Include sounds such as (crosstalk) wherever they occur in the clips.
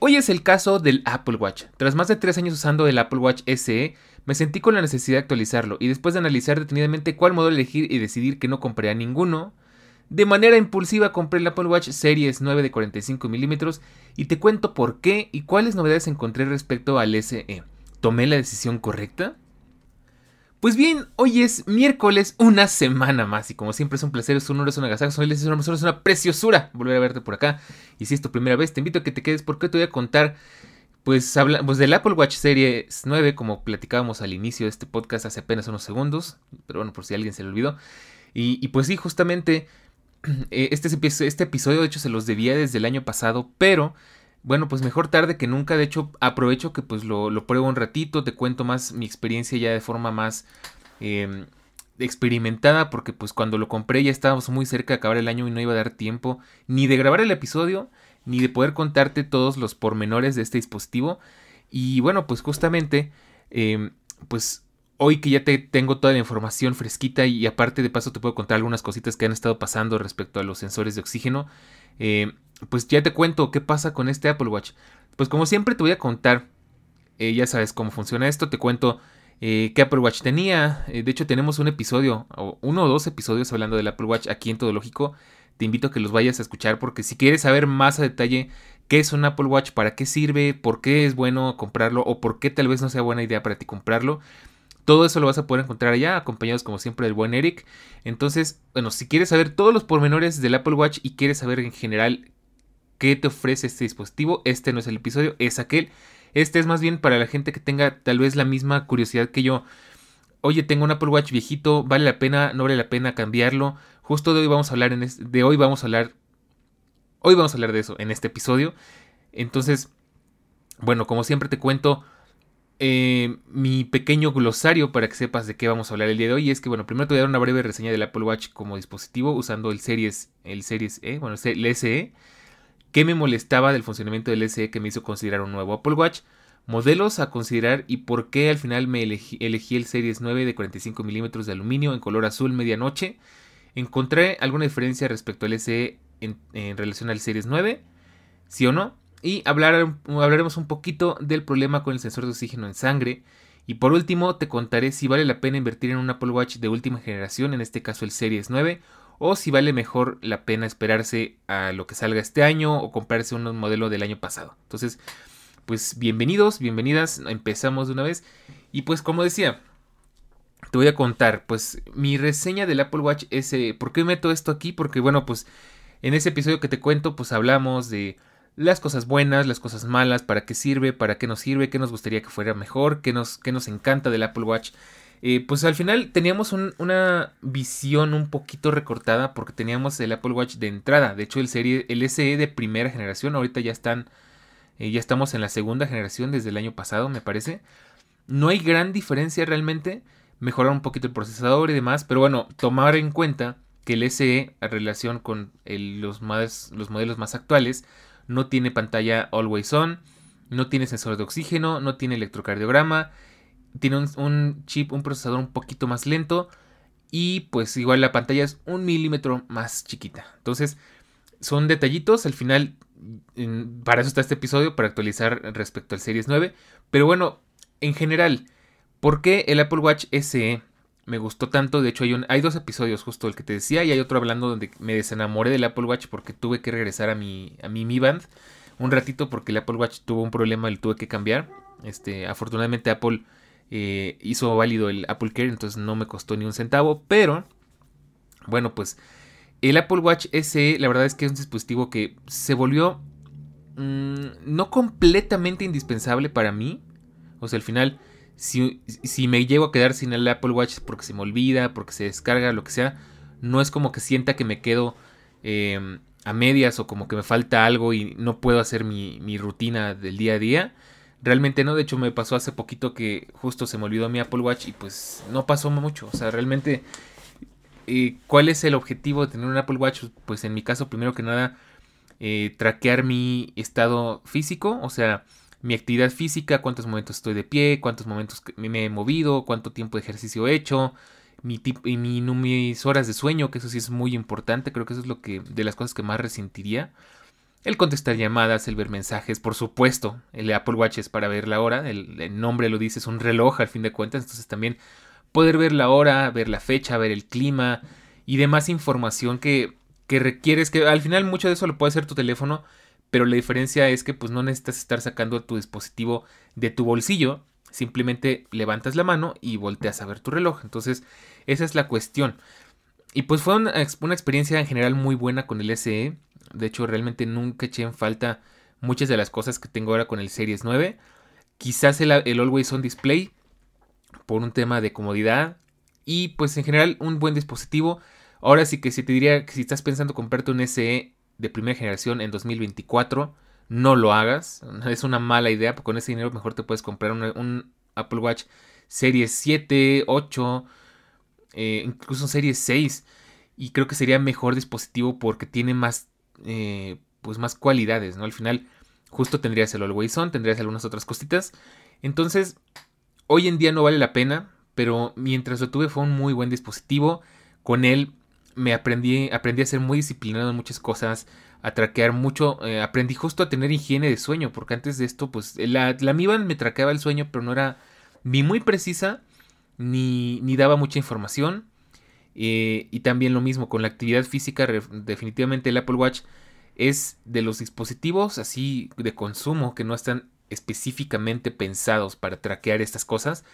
Hoy es el caso del Apple Watch. Tras más de 3 años usando el Apple Watch SE, me sentí con la necesidad de actualizarlo y después de analizar detenidamente cuál modelo elegir y decidir que no compraría ninguno, de manera impulsiva compré el Apple Watch Series 9 de 45 milímetros y te cuento por qué y cuáles novedades encontré respecto al SE. ¿Tomé la decisión correcta? Pues bien, hoy es miércoles, una semana más, y como siempre es un placer, es un honor, es una agasajo, es una, es una preciosura volver a verte por acá. Y si es tu primera vez, te invito a que te quedes porque te voy a contar, pues, habla, pues del Apple Watch Series 9, como platicábamos al inicio de este podcast hace apenas unos segundos, pero bueno, por si alguien se le olvidó. Y, pues sí, justamente, (clears throat) eh, este, este episodio de hecho se los debía desde el año pasado, pero bueno, pues mejor tarde que nunca. De hecho, aprovecho que pues lo, pruebo un ratito, te cuento más mi experiencia ya de forma más em, experimentada, porque pues cuando lo compré ya estábamos muy cerca de acabar el año y no iba a dar tiempo ni de grabar el episodio, ni de poder contarte todos los pormenores de este dispositivo. Y bueno, pues justamente, em, pues hoy que ya te tengo toda la información fresquita y aparte de paso te puedo contar algunas cositas que han estado pasando respecto a los sensores de oxígeno. Eh, pues ya te cuento qué pasa con este Apple Watch. Pues como siempre te voy a contar, eh, ya sabes cómo funciona esto, te cuento eh, qué Apple Watch tenía. de hecho tenemos un episodio, o uno o dos episodios hablando del Apple Watch aquí en Todo Lógico. Te invito a que los vayas a escuchar porque si quieres saber más a detalle qué es un Apple Watch, para qué sirve, por qué es bueno comprarlo o por qué tal vez no sea buena idea para ti comprarlo, todo eso lo vas a poder encontrar allá, acompañados como siempre del buen Eric. Entonces, bueno, si quieres saber todos los pormenores del Apple Watch y quieres saber en general qué te ofrece este dispositivo, este no es el episodio, es aquel. Este es más bien para la gente que tenga tal vez la misma curiosidad que yo. Oye, tengo un Apple Watch viejito, ¿vale la pena? ¿No vale la pena cambiarlo? Justo de hoy vamos a hablar en de hoy vamos a hablar hoy vamos a hablar de eso en este episodio. Entonces, bueno, como siempre te cuento, eh, mi pequeño glosario para que sepas de qué vamos a hablar el día de hoy es que, bueno, primero te voy a dar una breve reseña del Apple Watch como dispositivo usando el Series, el Series E, bueno, el SE, qué me molestaba del funcionamiento del SE que me hizo considerar un nuevo Apple Watch, modelos a considerar y por qué al final me elegí, el Series 9 de 45 milímetros de aluminio en color azul medianoche. Encontré alguna diferencia respecto al SE en, relación al Series 9, sí o no, y hablar, hablaremos un poquito del problema con el sensor de oxígeno en sangre. Y por último te contaré si vale la pena invertir en un Apple Watch de última generación, en este caso el Series 9, o si vale mejor la pena esperarse a lo que salga este año o comprarse un modelo del año pasado. Entonces, pues bienvenidos, bienvenidas, empezamos de una vez. Y pues como decía, te voy a contar, pues mi reseña del Apple Watch es, ¿por qué meto esto aquí? Porque bueno, pues en ese episodio que te cuento, pues hablamos de las cosas buenas, las cosas malas, para qué sirve, para qué nos sirve, qué nos gustaría que fuera mejor, qué nos, qué nos encanta del Apple Watch. Pues al final teníamos una visión un poquito recortada porque teníamos el Apple Watch de entrada. De hecho, el, serie, el SE de primera generación, ahorita ya están, eh, ya estamos en la segunda generación desde el año pasado, me parece. No hay gran diferencia realmente. Mejorar un poquito el procesador y demás, pero bueno, tomar en cuenta que el SE, en relación con los, más, los modelos más actuales, no tiene pantalla always on, no tiene sensor de oxígeno, no tiene electrocardiograma, tiene un, chip, un procesador un poquito más lento y pues igual la pantalla es un milímetro más chiquita. Entonces son detallitos, al final para eso está este episodio, para actualizar respecto al Series 9. Pero bueno, en general, ¿por qué el Apple Watch SE me gustó tanto. De hecho, hay, un, hay dos episodios, justo el que te decía, y hay otro hablando donde me desenamoré del Apple Watch porque tuve que regresar a mi, a mi Mi Band un ratito porque el Apple Watch tuvo un problema y lo tuve que cambiar. Este, afortunadamente Apple eh, hizo válido el Apple Care, entonces no me costó ni un centavo. Pero, bueno, pues el Apple Watch SE, la verdad es que es un dispositivo que se volvió mm, no completamente indispensable para mí. O sea, al final, si, si, me llego a quedar sin el Apple Watch porque se me olvida, porque se descarga, lo que sea, no es como que sienta que me quedo em, a medias o como que me falta algo y no puedo hacer mi, mi, rutina del día a día. Realmente no, de hecho me pasó hace poquito que justo se me olvidó mi Apple Watch y pues no pasó mucho. O sea, realmente, eh, ¿cuál es el objetivo de tener un Apple Watch? Pues en mi caso, primero que nada, eh, traquear mi estado físico, o sea, mi actividad física, cuántos momentos estoy de pie, cuántos momentos me he movido, cuánto tiempo de ejercicio he hecho, mi, y mi, mis horas de sueño, que eso sí es muy importante, creo que eso es lo que de las cosas que más resentiría. El contestar llamadas, el ver mensajes, por supuesto, el Apple Watch es para ver la hora, el, nombre lo dice, es un reloj al fin de cuentas, entonces también poder ver la hora, ver la fecha, ver el clima y demás información que, que requieres, que al final mucho de eso lo puede hacer tu teléfono, pero la diferencia es que pues no necesitas estar sacando tu dispositivo de tu bolsillo, simplemente levantas la mano y volteas a ver tu reloj. Entonces, esa es la cuestión. Y pues fue una, experiencia en general muy buena con el SE. De hecho, realmente nunca eché en falta muchas de las cosas que tengo ahora con el Series 9. Quizás el, el Always On Display por un tema de comodidad. Y pues en general un buen dispositivo. Ahora sí que si te diría que si estás pensando comprarte un SE de primera generación en 2024, no lo hagas. (laughs) Es una mala idea, porque con ese dinero mejor te puedes comprar un, Apple Watch Series 7, 8, eh, incluso Series 6. Y creo que sería mejor dispositivo porque tiene más, eh, pues más cualidades, ¿no? Al final, justo tendrías el Always On, tendrías algunas otras cositas. Entonces, hoy en día no vale la pena, pero mientras lo tuve fue un muy buen dispositivo. Con él me aprendí, aprendí a ser muy disciplinado en muchas cosas, a traquear mucho, eh, aprendí justo a tener higiene de sueño, porque antes de esto, pues la, la Mi Band me traqueaba el sueño, pero no era ni muy precisa, ni, ni daba mucha información. Eh, y también lo mismo con la actividad física, definitivamente el Apple Watch es de los dispositivos así de consumo que no están específicamente pensados para traquear estas cosas,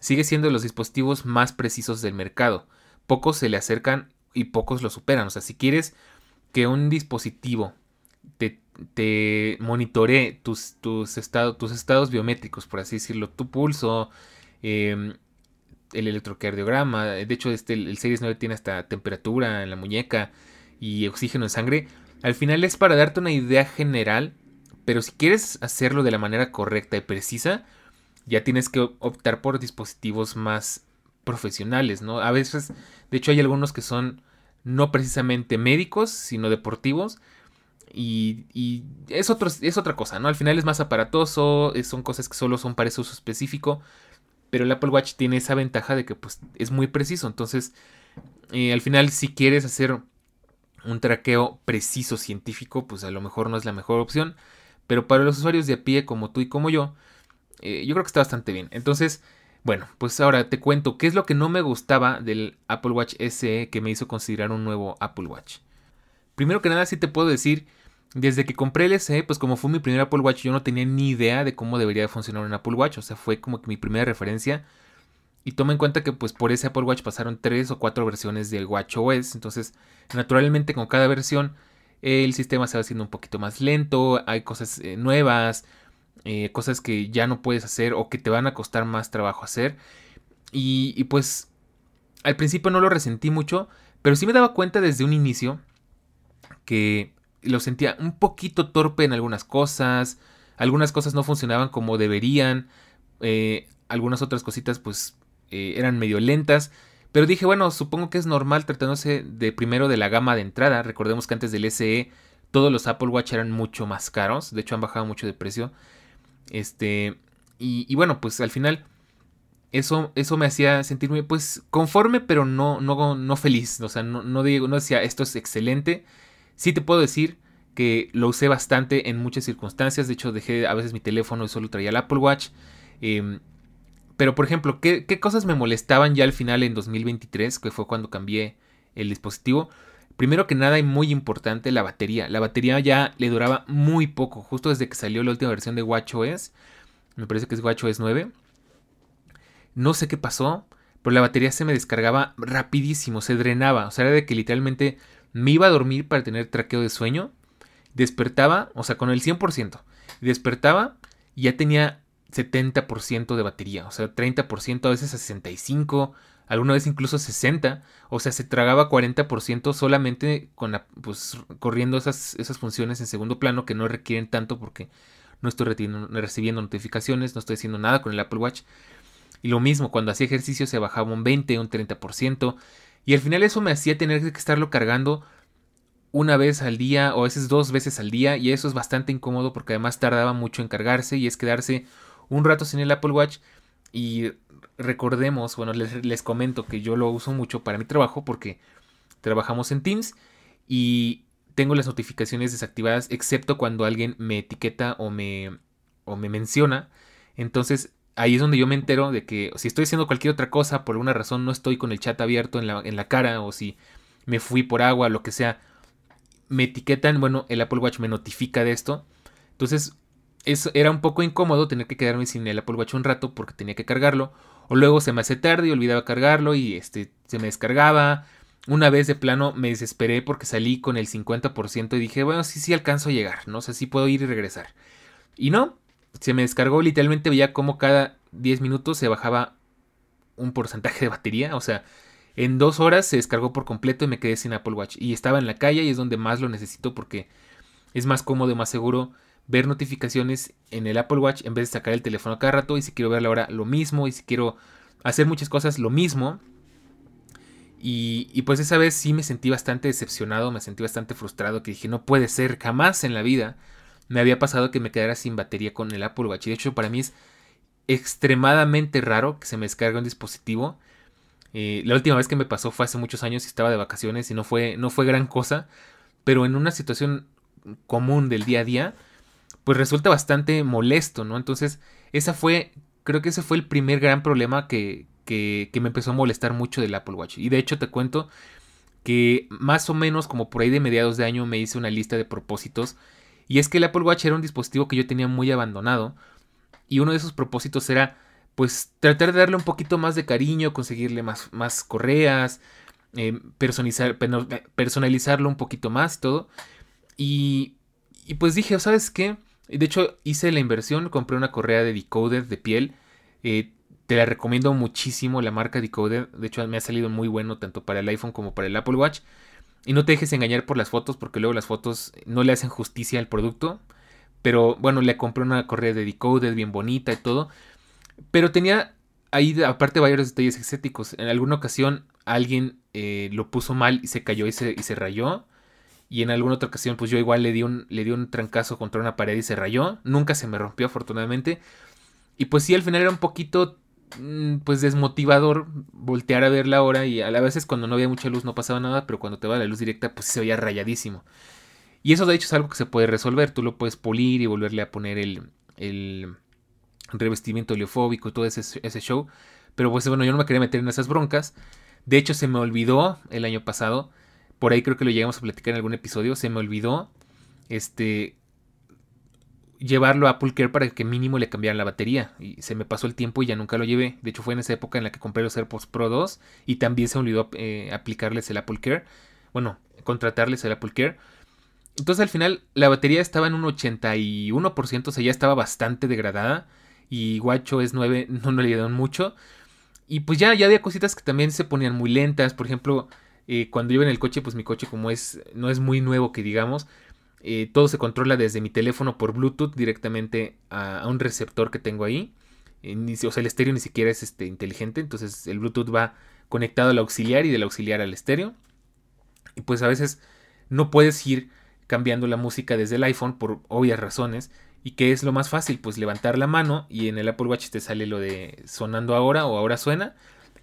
sigue siendo de los dispositivos más precisos del mercado. Pocos se le acercan y pocos lo superan. O sea, si quieres que un dispositivo te, te monitoree tus, tus, tus estados biométricos, por así decirlo, tu pulso, em, el electrocardiograma, de hecho este, el Series 9 tiene hasta temperatura en la muñeca y oxígeno en sangre, al final es para darte una idea general, pero si quieres hacerlo de la manera correcta y precisa, ya tienes que optar por dispositivos más profesionales, ¿no? A veces, de hecho hay algunos que son no precisamente médicos, sino deportivos. Y, es, otro, es otra cosa, ¿no? Al final es más aparatoso, son cosas que solo son para ese uso específico. Pero el Apple Watch tiene esa ventaja de que pues, es muy preciso. Entonces, eh, al final, si quieres hacer un traqueo preciso científico, pues a lo mejor no es la mejor opción. Pero para los usuarios de a pie como tú y como yo, eh, yo creo que está bastante bien. Entonces, bueno, pues ahora te cuento qué es lo que no me gustaba del Apple Watch SE que me hizo considerar un nuevo Apple Watch. Primero que nada, sí te puedo decir, desde que compré el SE, pues como fue mi primer Apple Watch, yo no tenía ni idea de cómo debería funcionar un Apple Watch, o sea, fue como que mi primera referencia. Y toma en cuenta que pues por ese Apple Watch pasaron tres o cuatro versiones del Watch OS, entonces naturalmente con cada versión el sistema se va haciendo un poquito más lento, hay cosas eh, nuevas, eh, cosas que ya no puedes hacer o que te van a costar más trabajo hacer. Y, pues al principio no lo resentí mucho, pero sí me daba cuenta desde un inicio que lo sentía un poquito torpe en algunas cosas, algunas cosas no funcionaban como deberían, eh, algunas otras cositas pues eh, eran medio lentas, pero dije, bueno, supongo que es normal tratándose de primero de la gama de entrada, recordemos que antes del SE todos los Apple Watch eran mucho más caros, de hecho han bajado mucho de precio, este, y, bueno, pues al final eso, eso me hacía sentirme pues conforme, pero no, no, no feliz. O sea, no, no, digo, no decía esto es excelente. Sí te puedo decir que lo usé bastante en muchas circunstancias. De hecho, dejé a veces mi teléfono y solo traía el Apple Watch. Em, pero por ejemplo, ¿qué, ¿qué, cosas me molestaban ya al final en 2023, que fue cuando cambié el dispositivo? Primero que nada y muy importante, la batería. La batería ya le duraba muy poco, justo desde que salió la última versión de WatchOS. Me parece que es WatchOS 9. No sé qué pasó, pero la batería se me descargaba rapidísimo, se drenaba. O sea, era de que literalmente me iba a dormir para tener traqueo de sueño. Despertaba, o sea, con el 100%. Despertaba y ya tenía 70% de batería. O sea, 30%, a veces a 65%, alguna vez incluso 60%. O sea, se tragaba 40% solamente con pues, corriendo esas, esas funciones en segundo plano que no requieren tanto porque no estoy recibiendo notificaciones, no estoy haciendo nada con el Apple Watch. Y lo mismo, cuando hacía ejercicio se bajaba un 20, un 30%. Y al final eso me hacía tener que estarlo cargando una vez al día o a veces dos veces al día. Y eso es bastante incómodo porque además tardaba mucho en cargarse y es quedarse un rato sin el Apple Watch. Y recordemos, bueno, les, les comento que yo lo uso mucho para mi trabajo porque trabajamos en Teams y tengo las notificaciones desactivadas excepto cuando alguien me etiqueta o me, o me menciona. Entonces ahí es donde yo me entero de que si estoy haciendo cualquier otra cosa, por alguna razón no estoy con el chat abierto en la, en la cara, o si me fui por agua, lo que sea, me etiquetan, bueno, el Apple Watch me notifica de esto. Entonces, eso era un poco incómodo tener que quedarme sin el Apple Watch un rato porque tenía que cargarlo. O luego se me hace tarde y olvidaba cargarlo y este, se me descargaba. Una vez de plano me desesperé porque salí con el 50% y dije, bueno, sí, sí alcanzo a llegar, no sé si puedo ir y regresar. Y no, se me descargó, literalmente veía como cada 10 minutos se bajaba un porcentaje de batería, o sea, en dos horas se descargó por completo y me quedé sin Apple Watch. Y estaba en la calle y es donde más lo necesito porque es más cómodo más seguro ver notificaciones en el Apple Watch en vez de sacar el teléfono cada rato. Y si quiero ver la hora, lo mismo. Y si quiero hacer muchas cosas, lo mismo. Y, y, pues esa vez sí me sentí bastante decepcionado, me sentí bastante frustrado, que dije, no puede ser, jamás en la vida me había pasado que me quedara sin batería con el Apple Watch. Y de hecho, para mí es extremadamente raro que se me descargue un dispositivo. Eh, la última vez que me pasó fue hace muchos años y estaba de vacaciones y no fue, no fue gran cosa. Pero en una situación común del día a día, pues resulta bastante molesto, ¿no? Entonces, esa fue, creo que ese fue el primer gran problema que, que, que me empezó a molestar mucho del Apple Watch. Y de hecho te cuento que más o menos como por ahí de mediados de año me hice una lista de propósitos y es que el Apple Watch era un dispositivo que yo tenía muy abandonado. Y uno de esos propósitos era, pues, tratar de darle un poquito más de cariño, conseguirle más, más correas, eh, personalizar, personalizarlo un poquito más y todo. Y, y pues dije, ¿sabes qué? De hecho, hice la inversión, compré una correa de Decoded de piel. Eh, te la recomiendo muchísimo, la marca Decoded. De hecho, me ha salido muy bueno tanto para el iPhone como para el Apple Watch. Y no te dejes engañar por las fotos, porque luego las fotos no le hacen justicia al producto. Pero bueno, le compré una correa de Decoded bien bonita y todo. Pero tenía ahí aparte varios detalles estéticos. En alguna ocasión alguien eh, lo puso mal y se cayó y se, y se rayó. Y en alguna otra ocasión, pues yo igual le di un, le di un trancazo contra una pared y se rayó. Nunca se me rompió, afortunadamente. Y pues sí, al final era un poquito pues desmotivador voltear a ver la hora y a veces cuando no había mucha luz no pasaba nada, pero cuando te va la luz directa pues se veía rayadísimo. Y eso de hecho es algo que se puede resolver, tú lo puedes pulir y volverle a poner el, el revestimiento oleofóbico y todo ese, ese show. Pero pues bueno, yo no me quería meter en esas broncas. De hecho se me olvidó el año pasado, por ahí creo que lo llegamos a platicar en algún episodio, se me olvidó este llevarlo a Apple Care para que mínimo le cambiaran la batería. Y se me pasó el tiempo y ya nunca lo llevé. De hecho, fue en esa época en la que compré los AirPods Pro 2 y también se olvidó eh, aplicarles el Apple Care. Bueno, contratarles el Apple Care. Entonces al final la batería estaba en un 81%, o sea, ya estaba bastante degradada. Y es 9 (laughs) no, le ayudaron mucho. Y pues ya, ya había cositas que también se ponían muy lentas. Por ejemplo, eh, cuando iba en el coche, pues mi coche como es, no es muy nuevo que digamos, eh, todo se controla desde mi teléfono por Bluetooth directamente a, un receptor que tengo ahí. Eh, o sea, el estéreo ni siquiera es este, inteligente. Entonces el Bluetooth va conectado al auxiliar y del auxiliar al estéreo. Y pues a veces no puedes ir cambiando la música desde el iPhone por obvias razones. ¿Y qué es lo más fácil? Pues levantar la mano y en el Apple Watch te sale lo de sonando ahora o ahora suena.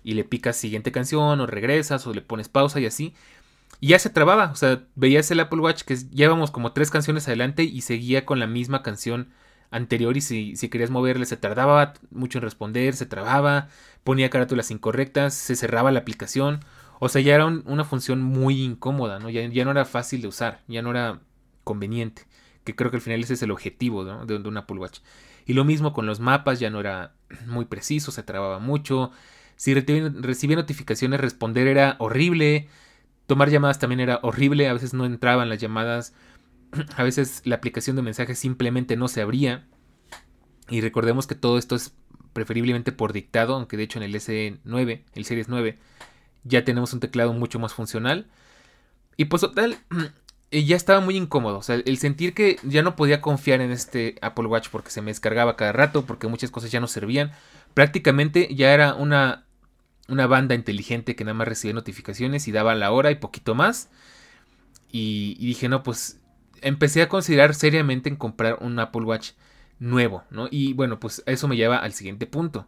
Y le picas siguiente canción o regresas o le pones pausa y así. Y ya se trababa, o sea, veías el Apple Watch que llevamos como tres canciones adelante y seguía con la misma canción anterior y si, si querías moverle se tardaba mucho en responder, se trababa, ponía carátulas incorrectas, se cerraba la aplicación. O sea, ya era una función muy incómoda, ¿no? Ya, ya, no era fácil de usar, ya no era conveniente. Que creo que al final ese es el objetivo de, de un Apple Watch. Y lo mismo con los mapas, ya no era (clears throat) muy preciso, se trababa mucho. Si recibía notificaciones, responder era horrible. Tomar llamadas también era horrible. A veces no entraban las llamadas. (clears throat) A veces la aplicación de mensajes simplemente no se abría. Y recordemos que todo esto es preferiblemente por dictado, aunque de hecho en el S9, el Series 9, ya tenemos un teclado mucho más funcional. Y pues total, (clears throat) ya estaba muy incómodo. O sea, el sentir que ya no podía confiar en este Apple Watch porque se me descargaba cada rato, porque muchas cosas ya no servían. Prácticamente ya era una, una banda inteligente que nada más recibía notificaciones y daba la hora y poquito más. Y, dije, no, pues empecé a considerar seriamente en comprar un Apple Watch nuevo, ¿no? Y bueno, pues eso me lleva al siguiente punto.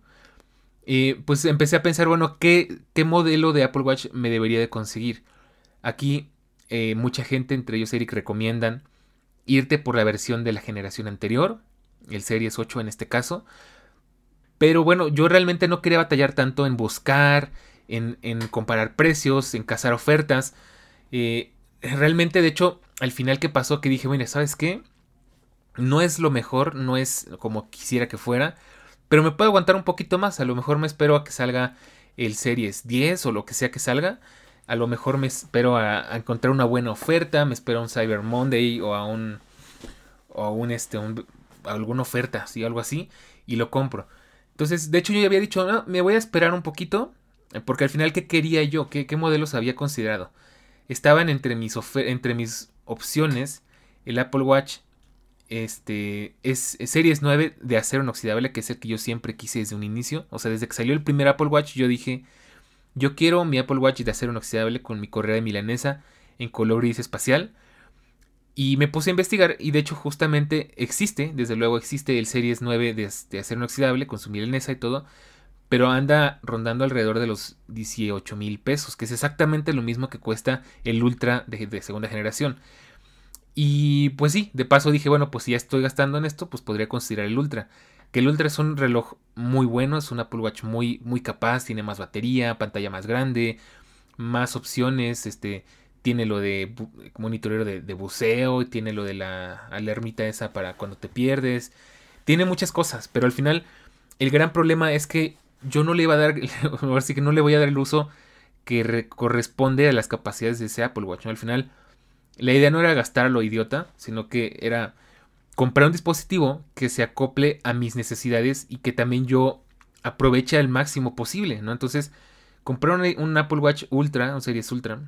Eh, pues empecé a pensar, bueno, ¿qué, ¿qué, modelo de Apple Watch me debería de conseguir? Aquí eh, mucha gente, entre ellos Eric, recomiendan irte por la versión de la generación anterior, el Series 8 en este caso. Pero bueno, yo realmente no quería batallar tanto en buscar, en, en comparar precios, en cazar ofertas. Eh, realmente, de hecho, al final que pasó, que dije, bueno, ¿sabes qué? No es lo mejor, no es como quisiera que fuera, pero me puedo aguantar un poquito más. A lo mejor me espero a que salga el Series 10 o lo que sea que salga. A lo mejor me espero a, encontrar una buena oferta, me espero a un Cyber Monday o a un o un este alguna oferta, sí, algo así y lo compro. Entonces, de hecho yo ya había dicho, me voy a esperar un poquito porque al final qué quería yo, qué, qué modelos había considerado. Estaban entre mis entre mis opciones el Apple Watch este es, Series 9 de acero inoxidable, que es el que yo siempre quise desde un inicio. O sea, desde que salió el primer Apple Watch, yo dije, yo quiero mi Apple Watch de acero inoxidable con mi correa de milanesa en color gris espacial. Y me puse a investigar y de hecho justamente existe, desde luego existe el Series 9 de, acero inoxidable con su milanesa y todo, pero anda rondando alrededor de los 18 mil pesos, que es exactamente lo mismo que cuesta el Ultra de segunda generación. Y pues sí, de paso dije, bueno, pues si ya estoy gastando en esto, pues podría considerar el Ultra. Que el Ultra es un reloj muy bueno, es un Apple Watch muy, muy capaz, tiene más batería, pantalla más grande, más opciones, este, tiene lo de monitoreo de, buceo, tiene lo de la alarmita esa para cuando te pierdes, tiene muchas cosas, pero al final el gran problema es que yo no le iba a dar, (laughs) así que no le voy a dar el uso que corresponde a las capacidades de ese Apple Watch. Al final la idea no era gastar a lo idiota, sino que era comprar un dispositivo que se acople a mis necesidades y que también yo aproveche al máximo posible, ¿no? Entonces, comprar un, Apple Watch Ultra, un Series Ultra,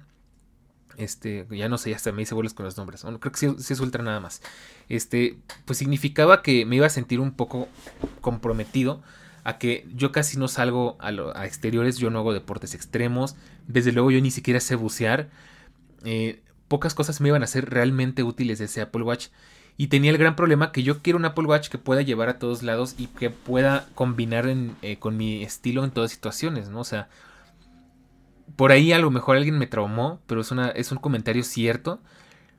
este, ya no sé, hasta me hice bolas con los nombres, creo que sí, es Ultra nada más, este, pues significaba que me iba a sentir un poco comprometido a que yo casi no salgo a, a exteriores, yo no hago deportes extremos, desde luego yo ni siquiera sé bucear, eh, pocas cosas me iban a ser realmente útiles de ese Apple Watch. Y tenía el gran problema que yo quiero un Apple Watch que pueda llevar a todos lados y que pueda combinar eh, con mi estilo en todas situaciones, ¿no? O sea, por ahí a lo mejor alguien me traumó, pero es, es un comentario cierto.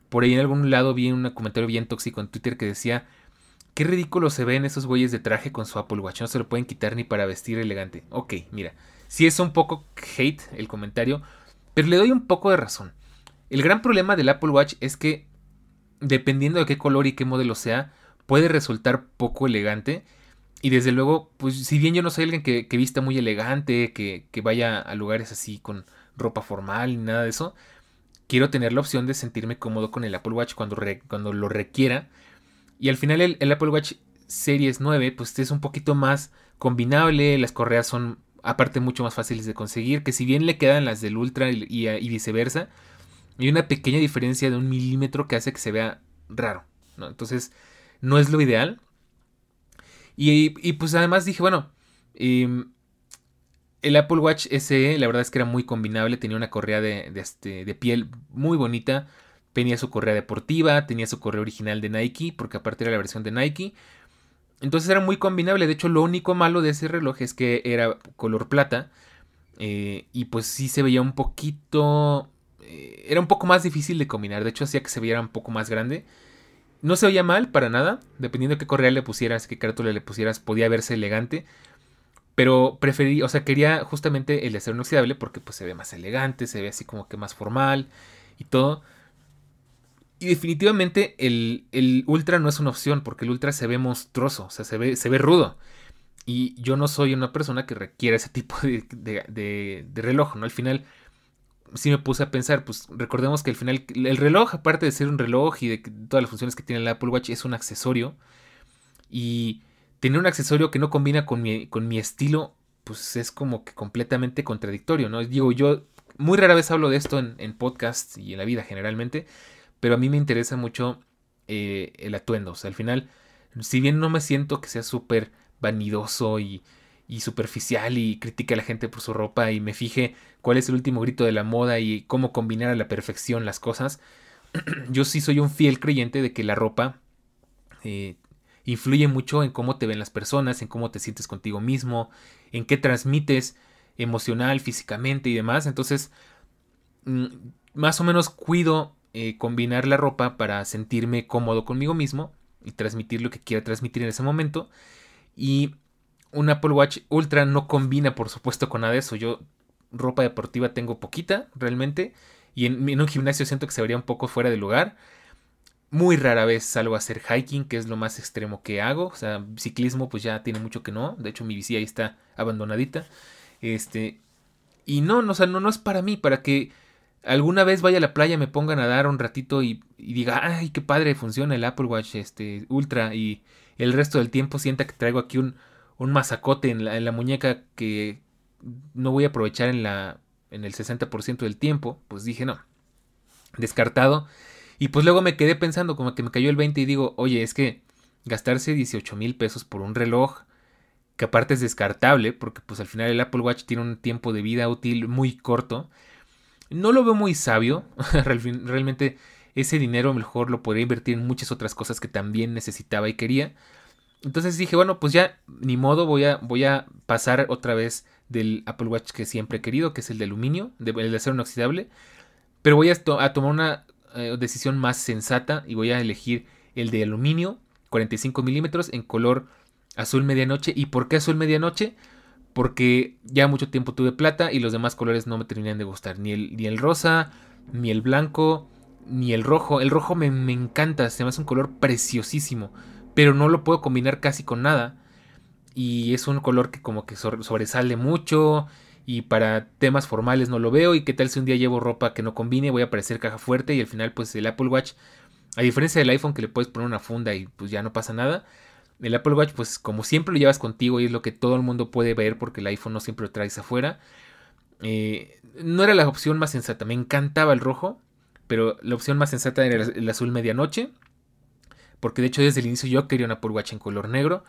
Por ahí en algún lado vi un comentario bien tóxico en Twitter que decía, qué ridículo se ven esos güeyes de traje con su Apple Watch, no se lo pueden quitar ni para vestir elegante. Ok, mira, sí es un poco hate el comentario, pero le doy un poco de razón. El gran problema del Apple Watch es que, dependiendo de qué color y qué modelo sea, puede resultar poco elegante. Y desde luego, pues si bien yo no soy alguien que, vista muy elegante, que, vaya a lugares así con ropa formal ni nada de eso, quiero tener la opción de sentirme cómodo con el Apple Watch cuando, cuando lo requiera. Y al final el, Apple Watch Series 9 pues es un poquito más combinable, las correas son aparte mucho más fáciles de conseguir, que si bien le quedan las del Ultra y, y viceversa, hay una pequeña diferencia de un milímetro que hace que se vea raro. ¿no? Entonces, no es lo ideal. Y, pues además dije, bueno, el Apple Watch SE, la verdad es que era muy combinable. Tenía una correa de, este, de piel muy bonita. Tenía su correa deportiva, tenía su correa original de Nike, porque aparte era la versión de Nike. Entonces era muy combinable. De hecho, lo único malo de ese reloj es que era color plata. Eh, y pues sí se veía un poquito eh, era un poco más difícil de combinar. De hecho, hacía que se viera un poco más grande. No se oía mal para nada, dependiendo de qué correa le pusieras, qué carátula le pusieras, podía verse elegante. Pero preferí, o sea, quería justamente el de acero inoxidable porque pues se ve más elegante, se ve así como que más formal y todo. Y definitivamente el, el, Ultra no es una opción porque el Ultra se ve monstruoso, o sea, se ve, se ve rudo. Y yo no soy una persona que requiere ese tipo de, de reloj, ¿no? Al final sí me puse a pensar, pues recordemos que al final el reloj, aparte de ser un reloj y de todas las funciones que tiene el Apple Watch, es un accesorio. Y tener un accesorio que no combina con mi, con mi estilo, pues es como que completamente contradictorio, ¿no? Digo, yo muy rara vez hablo de esto en, en podcasts y en la vida generalmente, pero a mí me interesa mucho eh, el atuendo. O sea, al final, si bien no me siento que sea súper vanidoso y y superficial y critique a la gente por su ropa y me fije cuál es el último grito de la moda y cómo combinar a la perfección las cosas, (clears throat) yo sí soy un fiel creyente de que la ropa eh, influye mucho en cómo te ven las personas, en cómo te sientes contigo mismo, en qué transmites emocional, físicamente y demás. Entonces, mm, más o menos cuido eh, combinar la ropa para sentirme cómodo conmigo mismo y transmitir lo que quiera transmitir en ese momento. Y un Apple Watch Ultra no combina, por supuesto, con nada de eso. Yo ropa deportiva tengo poquita, realmente. Y en, un gimnasio siento que se vería un poco fuera de lugar. Muy rara vez salgo a hacer hiking, que es lo más extremo que hago. O sea, ciclismo, pues ya tiene mucho que no. De hecho, mi bici ahí está abandonadita. Este. Y no, no, o sea, no, no es para mí, para que alguna vez vaya a la playa, me ponga a nadar un ratito y, diga, ay, qué padre funciona el Apple Watch este, Ultra. Y el resto del tiempo sienta que traigo aquí un, un masacote en la, muñeca que no voy a aprovechar en, la, en el 60% del tiempo, pues dije no, descartado. Y pues luego me quedé pensando, como que me cayó el 20 y digo, oye, es que gastarse 18 mil pesos por un reloj, que aparte es descartable, porque pues al final el Apple Watch tiene un tiempo de vida útil muy corto, no lo veo muy sabio, (laughs) realmente ese dinero mejor lo podría invertir en muchas otras cosas que también necesitaba y quería. Entonces dije, bueno, pues ya ni modo, voy a, voy a pasar otra vez del Apple Watch que siempre he querido, que es el de aluminio, el de acero inoxidable. Pero voy a, tomar una eh, decisión más sensata y voy a elegir el de aluminio, 45 milímetros, en color azul medianoche. ¿Y por qué azul medianoche? Porque ya mucho tiempo tuve plata y los demás colores no me terminan de gustar. Ni el, ni el rosa, ni el blanco, ni el rojo. El rojo me, me encanta, se me hace un color preciosísimo pero no lo puedo combinar casi con nada. Y es un color que como que sobresale mucho y para temas formales no lo veo y qué tal si un día llevo ropa que no combine, voy a parecer caja fuerte y al final pues el Apple Watch, a diferencia del iPhone que le puedes poner una funda y pues ya no pasa nada, el Apple Watch pues como siempre lo llevas contigo y es lo que todo el mundo puede ver porque el iPhone no siempre lo traes afuera. Eh, no era la opción más sensata, me encantaba el rojo, pero la opción más sensata era el azul medianoche porque de hecho desde el inicio yo quería una Apple Watch en color negro.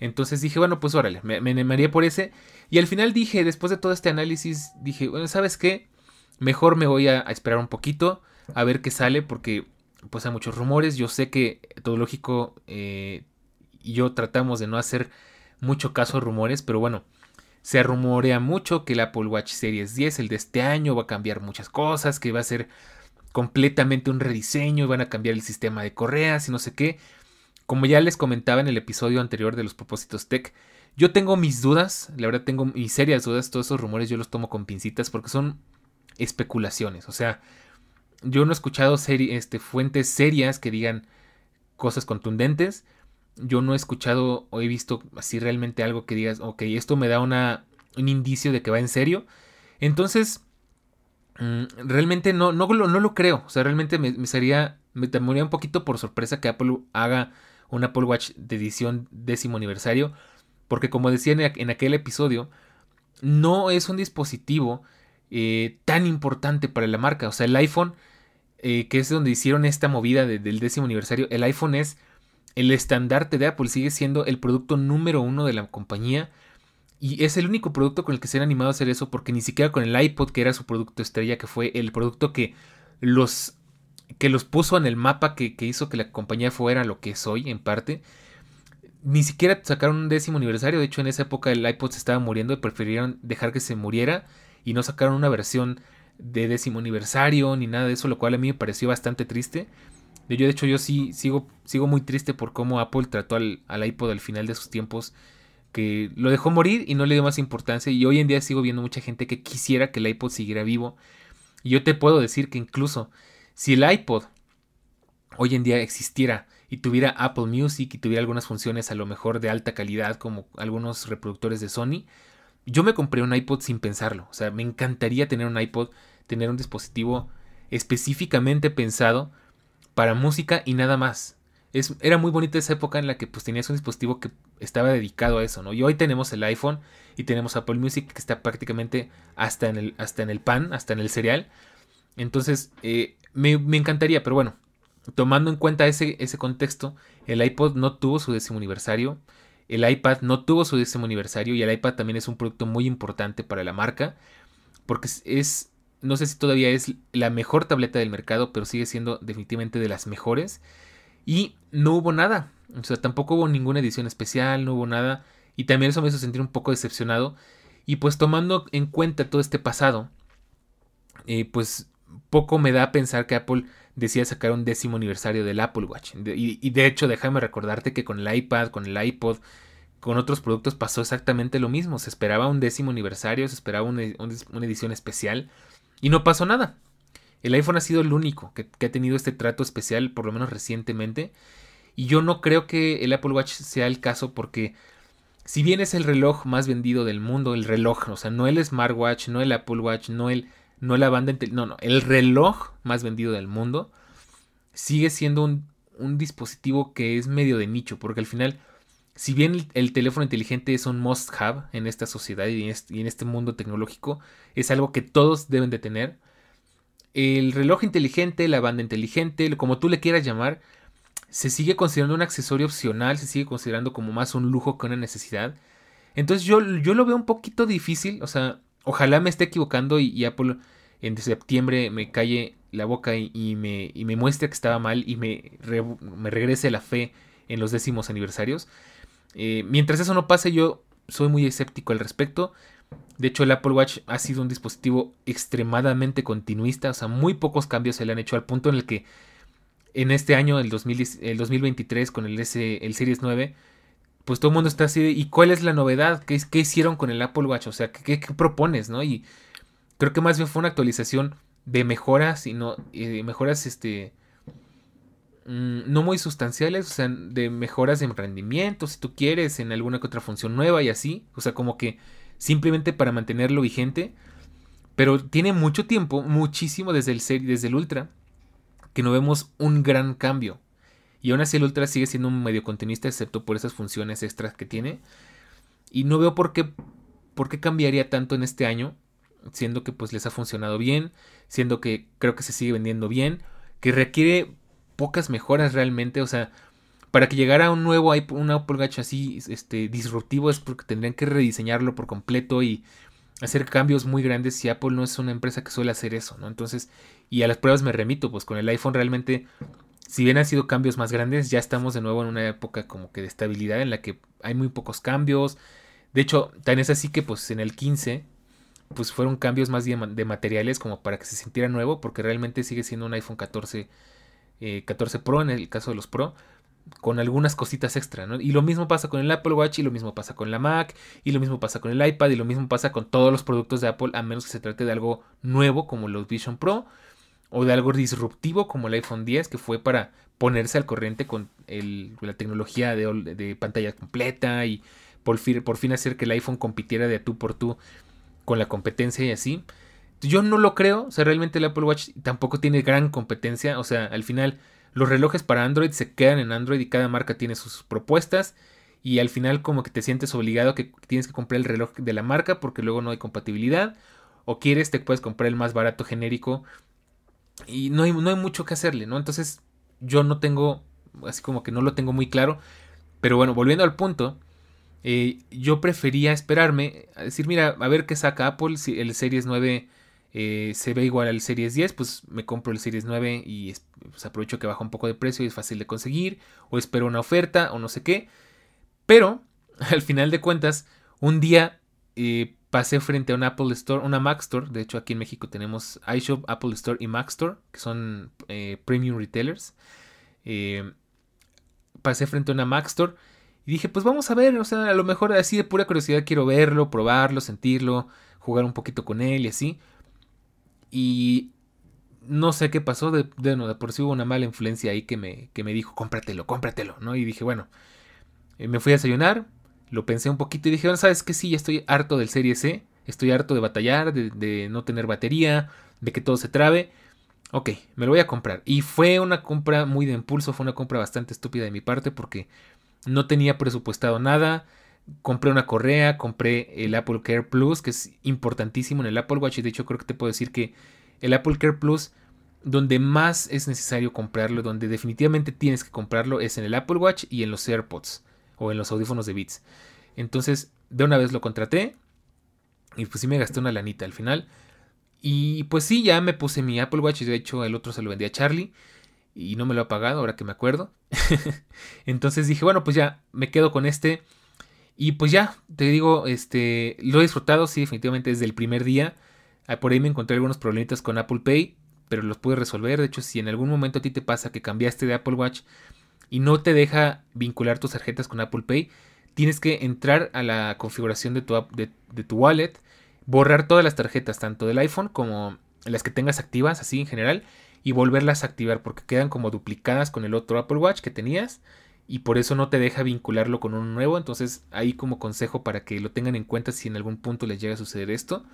Entonces dije, bueno, pues órale, me, me por ese. Y al final dije, después de todo este análisis, dije, bueno, ¿sabes qué? Mejor me voy a, esperar un poquito a ver qué sale, porque pues hay muchos rumores. Yo sé que todo lógico eh, y yo tratamos de no hacer mucho caso a rumores, pero bueno, se rumorea mucho que el Apple Watch Series 10, el de este año, va a cambiar muchas cosas, que va a ser completamente un rediseño, van a cambiar el sistema de correas y no sé qué. Como ya les comentaba en el episodio anterior de los propósitos tech, yo tengo mis dudas, la verdad tengo mis serias dudas, todos esos rumores yo los tomo con pincitas porque son especulaciones, o sea, yo no he escuchado este, fuentes serias que digan cosas contundentes, yo no he escuchado o he visto así realmente algo que digas, ok, esto me da una, un indicio de que va en serio, entonces realmente no, no, no, lo creo. O sea, realmente me, me sería. Me tomaría un poquito por sorpresa que Apple haga un Apple Watch de edición décimo aniversario. Porque como decía en, aquel episodio, no es un dispositivo eh, tan importante para la marca. O sea, el iPhone, eh, que es donde hicieron esta movida del décimo aniversario, el iPhone es el estandarte de Apple, sigue siendo el producto número uno de la compañía. Y es el único producto con el que se han animado a hacer eso porque ni siquiera con el iPod, que era su producto estrella, que fue el producto que los, que los puso en el mapa que, hizo que la compañía fuera lo que es hoy, en parte. Ni siquiera sacaron un décimo aniversario. De hecho, en esa época el iPod se estaba muriendo y prefirieron dejar que se muriera. Y no sacaron una versión de décimo aniversario ni nada de eso, lo cual a mí me pareció bastante triste. Yo de hecho yo sí sigo, sigo muy triste por cómo Apple trató al, al iPod al final de sus tiempos que lo dejó morir y no le dio más importancia. Y hoy en día sigo viendo mucha gente que quisiera que el iPod siguiera vivo. Y yo te puedo decir que incluso si el iPod hoy en día existiera y tuviera Apple Music y tuviera algunas funciones a lo mejor de alta calidad como algunos reproductores de Sony, yo me compré un iPod sin pensarlo. O sea, me encantaría tener un iPod, tener un dispositivo específicamente pensado para música y nada más era muy bonita esa época en la que pues tenías un dispositivo que estaba dedicado a eso, ¿no? Y hoy tenemos el iPhone y tenemos Apple Music que está prácticamente hasta en el, hasta en el pan, hasta en el cereal. Entonces, eh, me, encantaría, pero bueno, tomando en cuenta ese, ese contexto, el iPod no tuvo su décimo aniversario, el iPad no tuvo su décimo aniversario y el iPad también es un producto muy importante para la marca, porque es, no sé si todavía es la mejor tableta del mercado, pero sigue siendo definitivamente de las mejores. Y no hubo nada. O sea, tampoco hubo ninguna edición especial, no hubo nada. Y también eso me hizo sentir un poco decepcionado. Y pues tomando en cuenta todo este pasado, eh, pues poco me da a pensar que Apple decía sacar un décimo aniversario del Apple Watch. Y, de hecho, déjame recordarte que con el iPad, con el iPod, con otros productos pasó exactamente lo mismo. Se esperaba un décimo aniversario, se esperaba una edición especial y no pasó nada. El iPhone ha sido el único que, ha tenido este trato especial, por lo menos recientemente. Y yo no creo que el Apple Watch sea el caso porque si bien es el reloj más vendido del mundo, el reloj, o sea, no el smartwatch, no el Apple Watch, no el no la banda, no, no, el reloj más vendido del mundo sigue siendo un, un dispositivo que es medio de nicho, porque al final, si bien el, teléfono inteligente es un must have en esta sociedad y en este mundo tecnológico, es algo que todos deben de tener. El reloj inteligente, la banda inteligente, como tú le quieras llamar, se sigue considerando un accesorio opcional, se sigue considerando como más un lujo que una necesidad. Entonces yo, yo lo veo un poquito difícil, o sea, ojalá me esté equivocando y, Apple en septiembre me calle la boca y, me, y me, muestre que estaba mal y me, me, regrese la fe en los décimos aniversarios. Eh, mientras eso no pase, yo soy muy escéptico al respecto. De hecho, el Apple Watch ha sido un dispositivo extremadamente continuista, o sea, muy pocos cambios se le han hecho al punto en el que en este año, el, 2023, con el, S, el Series 9, pues todo el mundo está así de, ¿y cuál es la novedad? ¿Qué, qué hicieron con el Apple Watch? O sea, ¿qué, propones, no? Y creo que más bien fue una actualización de mejoras y no, mejoras, este, mm, no muy sustanciales, o sea, de mejoras en rendimiento, si tú quieres, en alguna que otra función nueva y así, o sea, como que simplemente para mantenerlo vigente. Pero tiene mucho tiempo, muchísimo desde el, desde el Ultra, que no vemos un gran cambio. Y aún así el Ultra sigue siendo un medio continuista, excepto por esas funciones extras que tiene. Y no veo por qué, por qué cambiaría tanto en este año, siendo que pues les ha funcionado bien, siendo que creo que se sigue vendiendo bien, que requiere pocas mejoras realmente, o sea, para que llegara un nuevo un Apple Watch así este, disruptivo es porque tendrían que rediseñarlo por completo y hacer cambios muy grandes y Apple no es una empresa que suele hacer eso, ¿no? Entonces, y a las pruebas me remito, pues con el iPhone realmente, si bien han sido cambios más grandes, ya estamos de nuevo en una época como que de estabilidad en la que hay muy pocos cambios. De hecho, tan es así que pues en el 15 pues fueron cambios más de materiales como para que se sintiera nuevo, porque realmente sigue siendo un iPhone 14, 14 eh, Pro en el caso de los Pro, con algunas cositas extra, ¿no? Y lo mismo pasa con el Apple Watch, y lo mismo pasa con la Mac, y lo mismo pasa con el iPad, y lo mismo pasa con todos los productos de Apple, a menos que se trate de algo nuevo como los Vision Pro, o de algo disruptivo como el iPhone 10, que fue para ponerse al corriente con la tecnología de, pantalla completa y por fin, por fin hacer que el iPhone compitiera de tú por tú con la competencia y así. Yo no lo creo, o sea, realmente el Apple Watch tampoco tiene gran competencia, o sea, al final los relojes para Android se quedan en Android y cada marca tiene sus propuestas. Y al final como que te sientes obligado que tienes que comprar el reloj de la marca porque luego no hay compatibilidad. O quieres, te puedes comprar el más barato genérico. Y no hay, no hay mucho que hacerle, ¿no? Entonces yo no tengo, así como que no lo tengo muy claro. Pero bueno, volviendo al punto, eh, yo prefería esperarme a decir, mira, a ver qué saca Apple, si el Series 9 eh, se ve igual al Series 10, pues me compro el Series 9 y pues aprovecho que baja un poco de precio y es fácil de conseguir, o espero una oferta o no sé qué. Pero, (laughs) al final de cuentas, un día eh, pasé frente a una Apple Store, una Mac Store, de hecho aquí en México tenemos iShop, Apple Store y Mac Store, que son eh, premium retailers. eh, pasé frente a una Mac Store y dije, pues vamos a ver, o sea, a lo mejor así de pura curiosidad quiero verlo, probarlo, sentirlo, jugar un poquito con él y así. Y no sé qué pasó, de, por sí hubo una mala influencia ahí que me, que me dijo, cómpratelo, cómpratelo, ¿no? Y dije, bueno, eh, me fui a desayunar, lo pensé un poquito y dije, ¿sabes qué? Sí, ya estoy harto del Serie C, estoy harto de batallar, de, de no tener batería, de que todo se trabe. Ok, me lo voy a comprar. Y fue una compra muy de impulso, fue una compra bastante estúpida de mi parte porque no tenía presupuestado nada. Compré una correa, compré el Apple Care Plus, que es importantísimo en el Apple Watch. Y de hecho creo que te puedo decir que el Apple Care Plus, donde más es necesario comprarlo, donde definitivamente tienes que comprarlo, es en el Apple Watch y en los AirPods o en los audífonos de Beats. Entonces, de una vez lo contraté y pues sí me gasté una lanita al final. Y pues sí, ya me puse mi Apple Watch y de hecho el otro se lo vendí a Charlie y no me lo ha pagado ahora que me acuerdo. (laughs) Entonces dije, bueno, pues ya me quedo con este. Y pues ya, te digo, este, lo he disfrutado, sí, definitivamente desde el primer día. Ah, por ahí me encontré algunos problemitas con Apple Pay, pero los pude resolver. De hecho, si en algún momento a ti te pasa que cambiaste de Apple Watch y no te deja vincular tus tarjetas con Apple Pay, tienes que entrar a la configuración de tu, de, tu wallet, borrar todas las tarjetas, tanto del iPhone como las que tengas activas, así en general, y volverlas a activar porque quedan como duplicadas con el otro Apple Watch que tenías y por eso no te deja vincularlo con uno nuevo. Entonces ahí como consejo para que lo tengan en cuenta si en algún punto les llega a suceder esto.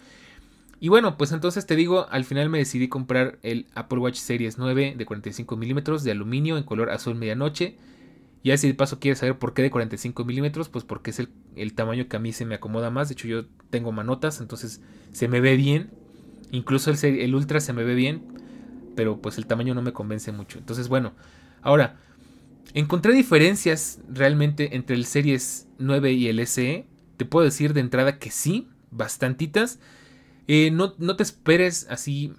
Y bueno, pues entonces te digo, al final me decidí comprar el Apple Watch Series 9 de 45 milímetros de aluminio en color azul medianoche. Ya si de paso quieres saber por qué de 45 milímetros, pues porque es el, tamaño que a mí se me acomoda más. De hecho yo tengo manotas, entonces se me ve bien. Incluso el, el Ultra se me ve bien pero pues el tamaño no me convence mucho. Entonces, bueno, ahora, encontré diferencias realmente entre el Series 9 y el SE. Te puedo decir de entrada que sí, bastantitas. Eh, no, no, te esperes así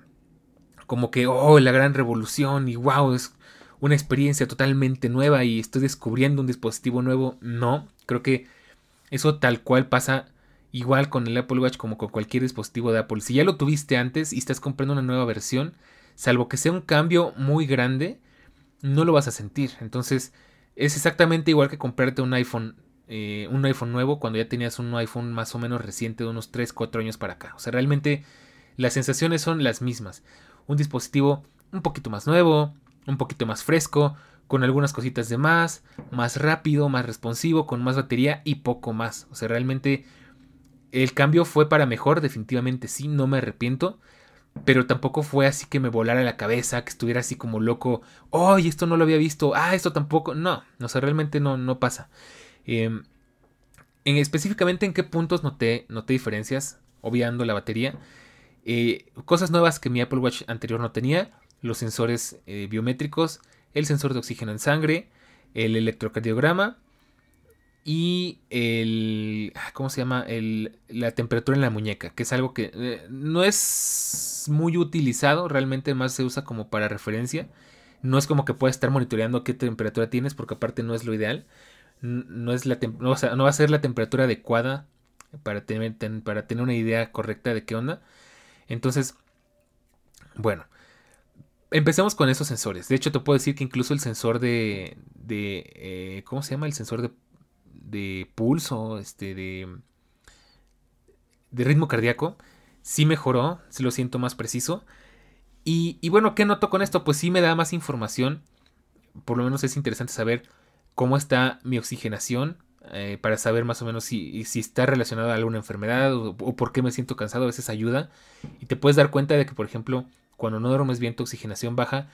como que, oh, la gran revolución y wow, es una experiencia totalmente nueva y estoy descubriendo un dispositivo nuevo. No, creo que eso tal cual pasa igual con el Apple Watch como con cualquier dispositivo de Apple. Si ya lo tuviste antes y estás comprando una nueva versión, salvo que sea un cambio muy grande, no lo vas a sentir. Entonces, es exactamente igual que comprarte un iPhone, eh, un iPhone nuevo cuando ya tenías un iPhone más o menos reciente de unos 3, 4 años para acá. O sea, realmente las sensaciones son las mismas. Un dispositivo un poquito más nuevo, un poquito más fresco, con algunas cositas de más, más rápido, más responsivo, con más batería y poco más. O sea, realmente el cambio fue para mejor, definitivamente sí, no me arrepiento pero tampoco fue así que me volara la cabeza, que estuviera así como loco, oh, esto no lo había visto, ah, esto tampoco, no, o sea, realmente no, no pasa. Em, en, específicamente en qué puntos noté, noté diferencias, obviando la batería. Eh, cosas nuevas que mi Apple Watch anterior no tenía, los sensores eh, biométricos, el sensor de oxígeno en sangre, el electrocardiograma, y el ah, ¿cómo se llama? El, la temperatura en la muñeca, que es algo que eh, no es muy utilizado, realmente más se usa como para referencia. No es como que puedas estar monitoreando qué temperatura tienes, porque aparte no es lo ideal. No, es la no, va a ser la temperatura adecuada para tener, para tener una idea correcta de qué onda. Entonces, bueno, empecemos con esos sensores. De hecho, te puedo decir que incluso el sensor de, de eh, ¿cómo se llama? El sensor de de pulso, este, de, de ritmo cardíaco, sí mejoró, sí lo siento más preciso. Y, y, bueno, ¿qué noto con esto? Pues sí me da más información. Por lo menos es interesante saber cómo está mi oxigenación. Eh, para saber más o menos si, si está relacionado a alguna enfermedad o, o, por qué me siento cansado. A veces ayuda. Y te puedes dar cuenta de que, por ejemplo, cuando no duermes bien, tu oxigenación baja.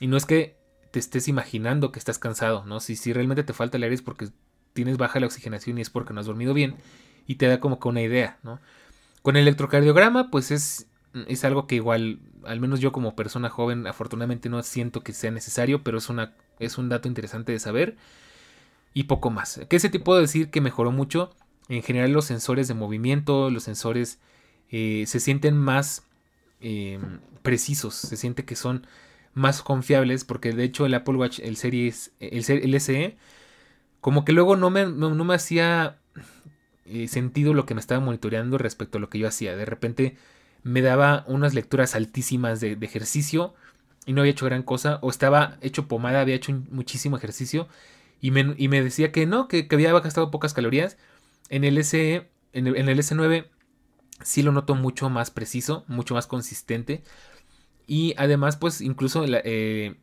Y no es que te estés imaginando que estás cansado, ¿no? Si, si realmente te falta el aire es porque tienes baja la oxigenación y es porque no has dormido bien y te da como que una idea, ¿no? Con el electrocardiograma, pues es, es algo que igual, al menos yo como persona joven, afortunadamente no siento que sea necesario, pero es, una, es un dato interesante de saber y poco más. ¿Qué se te puedo decir que mejoró mucho? En general los sensores de movimiento, los sensores eh, se sienten más eh, precisos, se siente que son más confiables porque de hecho el Apple Watch, el Series, el, el SE, como que luego no me, no, me hacía eh, sentido lo que me estaba monitoreando respecto a lo que yo hacía. De repente me daba unas lecturas altísimas de, ejercicio y no había hecho gran cosa, o estaba hecho pomada, había hecho muchísimo ejercicio y me, y me decía que no, que, había gastado pocas calorías. En el, S, en el, S9 sí lo noto mucho más preciso, mucho más consistente. Y además, pues incluso eh,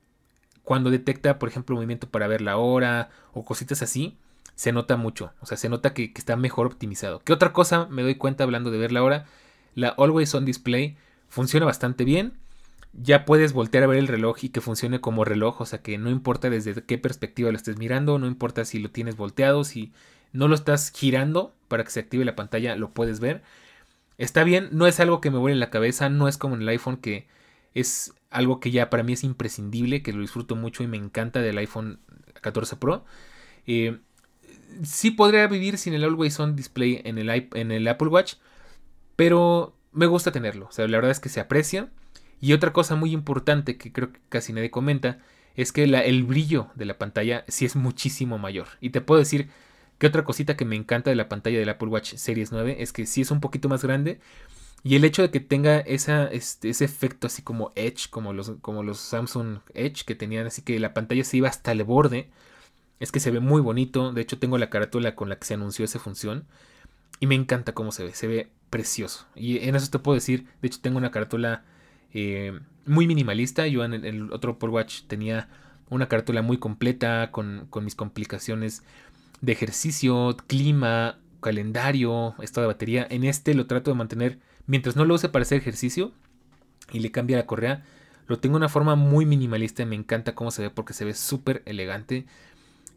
cuando detecta, por ejemplo, movimiento para ver la hora o cositas así, se nota mucho. O sea, se nota que, que está mejor optimizado. ¿Qué otra cosa me doy cuenta hablando de ver la hora? La Always On Display funciona bastante bien ya puedes voltear a ver el reloj y que funcione como reloj, o sea que no importa desde qué perspectiva lo estés mirando, no importa si lo tienes volteado, si no lo estás girando para que se active la pantalla, lo puedes ver. Está bien, no es algo que me vuele en la cabeza, no es como en el iPhone que es algo que ya para mí es imprescindible, que lo disfruto mucho y me encanta del iPhone 14 Pro. Eh, sí podría vivir sin el Always On Display en el, en el Apple Watch, pero me gusta tenerlo, o sea, la verdad es que se aprecia. Y otra cosa muy importante que creo que casi nadie comenta es que el brillo de la pantalla sí es muchísimo mayor. Y te puedo decir que otra cosita que me encanta de la pantalla del Apple Watch Series 9 es que sí es un poquito más grande. Y el hecho de que tenga este, ese efecto así como Edge, como los, como los Samsung Edge que tenían, así que la pantalla se iba hasta el borde, es que se ve muy bonito. De hecho, tengo la carátula con la que se anunció esa función. Y me encanta cómo se ve, se ve precioso. Y en eso te puedo decir, de hecho tengo una carátula eh, muy minimalista. Yo en el otro Apple Watch tenía una carátula muy completa con, mis complicaciones de ejercicio, clima, calendario, estado de batería. En este lo trato de mantener mientras no lo use para hacer ejercicio y le cambia la correa. Lo tengo de una forma muy minimalista y me encanta cómo se ve porque se ve súper elegante.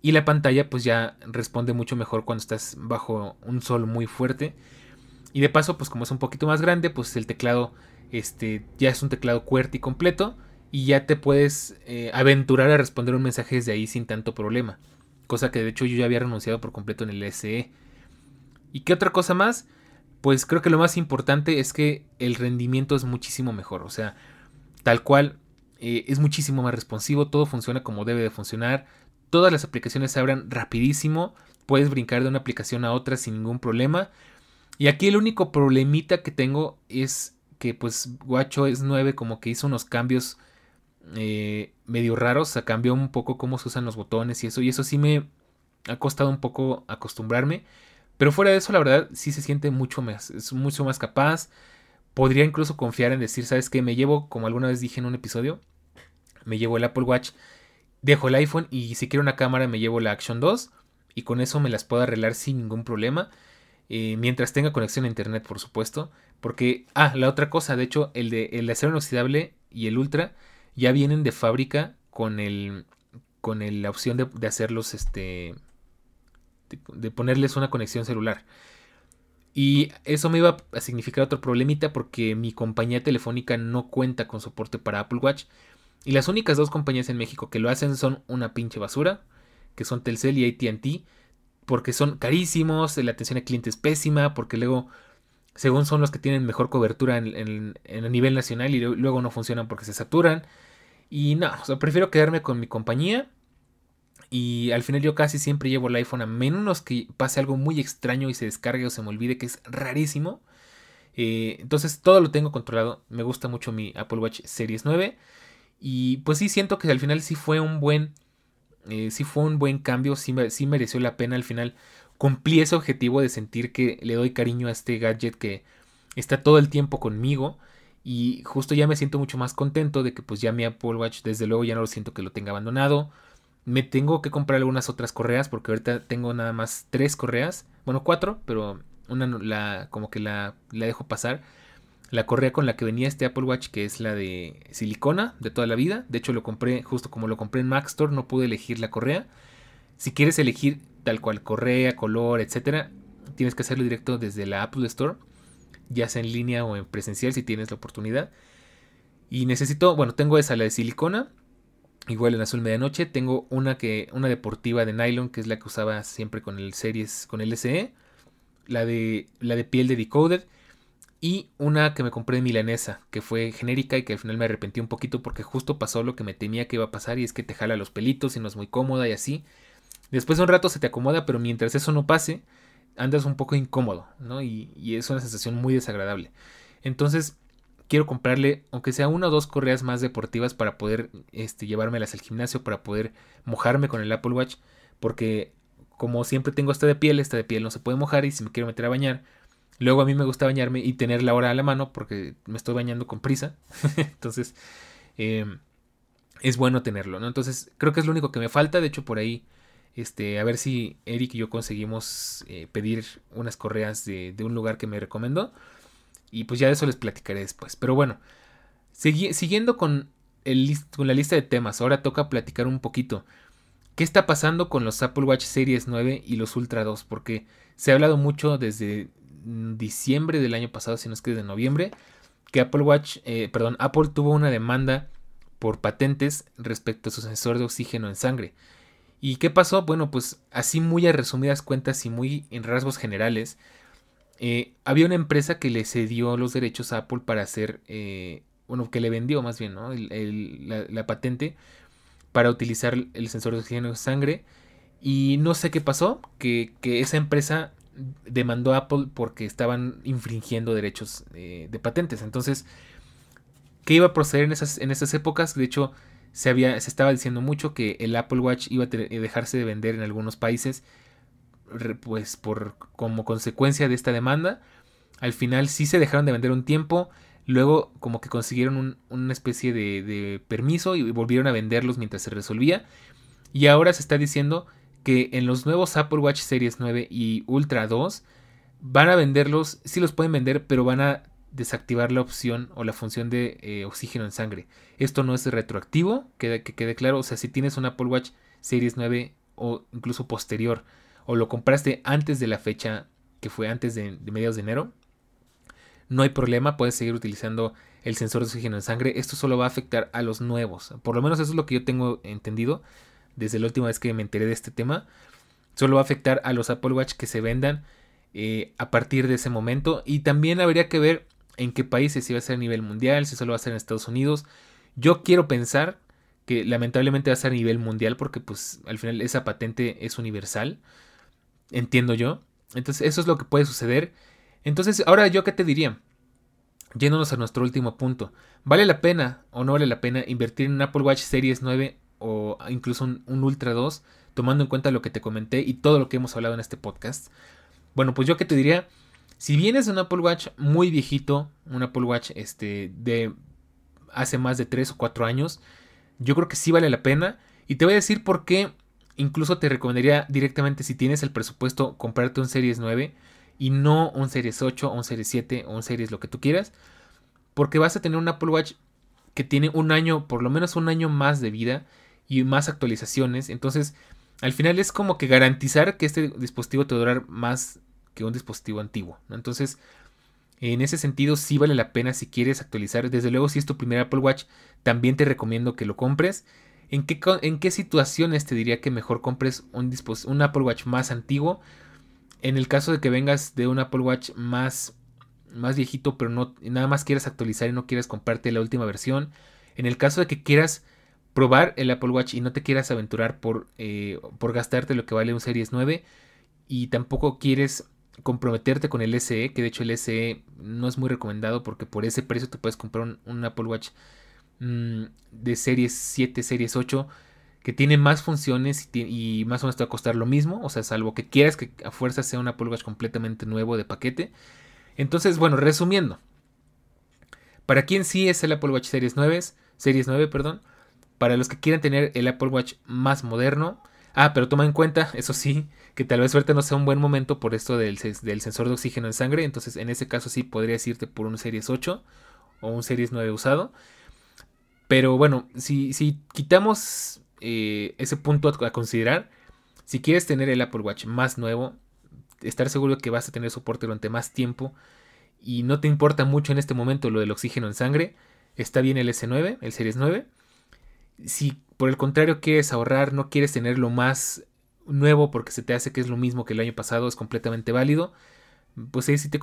Y la pantalla pues ya responde mucho mejor cuando estás bajo un sol muy fuerte. Y de paso pues como es un poquito más grande pues el teclado este, ya es un teclado QWERTY completo y ya te puedes eh, aventurar a responder un mensaje desde ahí sin tanto problema. Cosa que de hecho yo ya había renunciado por completo en el SE. ¿Y qué otra cosa más? Pues creo que lo más importante es que el rendimiento es muchísimo mejor. O sea, tal cual eh, es muchísimo más responsivo, todo funciona como debe de funcionar. Todas las aplicaciones se abran rapidísimo. Puedes brincar de una aplicación a otra sin ningún problema. Y aquí el único problemita que tengo es que pues es 9 como que hizo unos cambios eh, medio raros, o sea, cambió un poco cómo se usan los botones y eso, y eso sí me ha costado un poco acostumbrarme, pero fuera de eso la verdad sí se siente mucho más, es mucho más capaz, podría incluso confiar en decir, ¿sabes qué? Me llevo, como alguna vez dije en un episodio, me llevo el Apple Watch, dejo el iPhone y si quiero una cámara me llevo la Action 2 y con eso me las puedo arreglar sin ningún problema. Eh, mientras tenga conexión a internet, por supuesto. Porque, ah, la otra cosa, de hecho, el de el acero inoxidable y el ultra ya vienen de fábrica con el con la opción de, hacerlos, este, de, ponerles una conexión celular. Y eso me iba a significar otro problemita porque mi compañía telefónica no cuenta con soporte para Apple Watch. Y las únicas dos compañías en México que lo hacen son una pinche basura, que son Telcel y ATT porque son carísimos, la atención al cliente es pésima, porque luego, según son los que tienen mejor cobertura en, el nivel nacional y luego no funcionan porque se saturan. Y no, prefiero quedarme con mi compañía. Y al final yo casi siempre llevo el iPhone a menos que pase algo muy extraño y se descargue o se me olvide, que es rarísimo. Eh, entonces todo lo tengo controlado. Me gusta mucho mi Apple Watch Series 9. Y pues sí, siento que al final sí fue un buen eh, sí fue un buen cambio, sí, sí, mereció la pena al final. Cumplí ese objetivo de sentir que le doy cariño a este gadget que está todo el tiempo conmigo. Y justo ya me siento mucho más contento de que pues ya mi Apple Watch desde luego ya no lo siento que lo tenga abandonado. Me tengo que comprar algunas otras correas porque ahorita tengo nada más tres correas. Bueno, cuatro, pero una la, como que la, la dejo pasar la correa con la que venía este Apple Watch, que es la de silicona de toda la vida. De hecho, lo compré justo como lo compré en Mac Store, no pude elegir la correa. Si quieres elegir tal cual correa, color, etcétera, tienes que hacerlo directo desde la Apple Store, ya sea en línea o en presencial si tienes la oportunidad. Y necesito, bueno, tengo esa, la de silicona, igual en azul medianoche. Tengo una que, una deportiva de nylon, que es la que usaba siempre con el series, con el SE. La de, la de piel de Decoded y una que me compré de milanesa, que fue genérica y que al final me arrepentí un poquito porque justo pasó lo que me temía que iba a pasar y es que te jala los pelitos y no es muy cómoda y así. Después de un rato se te acomoda, pero mientras eso no pase, andas un poco incómodo, ¿no? Y, es una sensación muy desagradable. Entonces, quiero comprarle, aunque sea una o dos correas más deportivas para poder este, llevármelas al gimnasio, para poder mojarme con el Apple Watch, porque como siempre tengo esta de piel, esta de piel no se puede mojar y si me quiero meter a bañar, luego a mí me gusta bañarme y tener la hora a la mano porque me estoy bañando con prisa, (laughs) entonces em, es bueno tenerlo, ¿no? Entonces creo que es lo único que me falta, de hecho por ahí este, a ver si Eric y yo conseguimos eh, pedir unas correas de, un lugar que me recomendó. Y pues ya de eso les platicaré después. Pero bueno, siguiendo con, el, con la lista de temas, ahora toca platicar un poquito. ¿Qué está pasando con los Apple Watch Series 9 y los Ultra 2? Porque se ha hablado mucho desde diciembre del año pasado, si no es que desde noviembre, que Apple Watch, eh, perdón, Apple tuvo una demanda por patentes respecto a su sensor de oxígeno en sangre. ¿Y qué pasó? Bueno, pues así muy a resumidas cuentas y muy en rasgos generales, eh, había una empresa que le cedió los derechos a Apple para hacer, eh, bueno, que le vendió más bien, ¿no? la, patente para utilizar el sensor de oxígeno de sangre. Y no sé qué pasó, que, esa empresa demandó a Apple porque estaban infringiendo derechos eh, de patentes. Entonces, ¿qué iba a proceder en esas, en esas épocas? De hecho, se, estaba diciendo mucho que el Apple Watch iba a eh, dejarse de vender en algunos países, pues por como consecuencia de esta demanda. Al final sí se dejaron de vender un tiempo, luego como que consiguieron una especie de, de permiso y volvieron a venderlos mientras se resolvía. Y ahora se está diciendo que en los nuevos Apple Watch Series 9 y Ultra 2 van a venderlos, sí los pueden vender, pero van a desactivar la opción o la función de eh, oxígeno en sangre. Esto no es retroactivo, que, que quede claro. O sea, si tienes un Apple Watch Series 9 o incluso posterior, o lo compraste antes de la fecha que fue antes de, mediados de enero, no hay problema, puedes seguir utilizando el sensor de oxígeno en sangre. Esto solo va a afectar a los nuevos. Por lo menos eso es lo que yo tengo entendido desde la última vez que me enteré de este tema. Solo va a afectar a los Apple Watch que se vendan eh, a partir de ese momento. Y también habría que ver en qué países, si va a ser a nivel mundial, si solo va a ser en Estados Unidos. Yo quiero pensar que lamentablemente va a ser a nivel mundial porque pues al final esa patente es universal, entiendo yo. Entonces eso es lo que puede suceder. Entonces ahora yo qué te diría, yéndonos a nuestro último punto, ¿vale la pena o no vale la pena invertir en un Apple Watch Series 9 o incluso un, un Ultra 2, tomando en cuenta lo que te comenté y todo lo que hemos hablado en este podcast? Bueno, pues yo qué te diría, si vienes de un Apple Watch muy viejito, un Apple Watch este, de hace más de 3 o 4 años, yo creo que sí vale la pena. Y te voy a decir por qué incluso te recomendaría directamente si tienes el presupuesto comprarte un Series 9 y no un Series 8 o un Series 7 o un Series lo que tú quieras. Porque vas a tener un Apple Watch que tiene un año, por lo menos un año más de vida y más actualizaciones. Entonces, al final es como que garantizar que este dispositivo te va más que un dispositivo antiguo. Entonces, en ese sentido, sí vale la pena si quieres actualizar. Desde luego, si es tu primer Apple Watch, también te recomiendo que lo compres. ¿En qué, en qué situaciones te diría que mejor compres un, un Apple Watch más antiguo? En el caso de que vengas de un Apple Watch más, más viejito, pero no, nada más quieras actualizar y no quieras comprarte la última versión. En el caso de que quieras probar el Apple Watch y no te quieras aventurar por, eh, por gastarte lo que vale un Series 9 y tampoco quieres comprometerte con el SE, que de hecho el SE no es muy recomendado porque por ese precio te puedes comprar un, Apple Watch mm, de series 7, series 8 que tiene más funciones y, más o menos te va a costar lo mismo, o sea, salvo que quieras que a fuerza sea un Apple Watch completamente nuevo de paquete. Entonces, bueno, resumiendo, para quien sí es el Apple Watch Series 9, Series 9, perdón, para los que quieran tener el Apple Watch más moderno, Ah, pero toma en cuenta, eso sí, que tal vez suerte no sea un buen momento por esto del, del, sensor de oxígeno en sangre. Entonces, en ese caso sí podrías irte por un Series 8 o un Series 9 usado. Pero bueno, si, si quitamos eh, ese punto a, considerar, si quieres tener el Apple Watch más nuevo, estar seguro que vas a tener soporte durante más tiempo y no te importa mucho en este momento lo del oxígeno en sangre, está bien el S9, el Series 9. Si por el contrario quieres ahorrar, no quieres tener lo más nuevo porque se te hace que es lo mismo que el año pasado, es completamente válido, pues ahí sí te,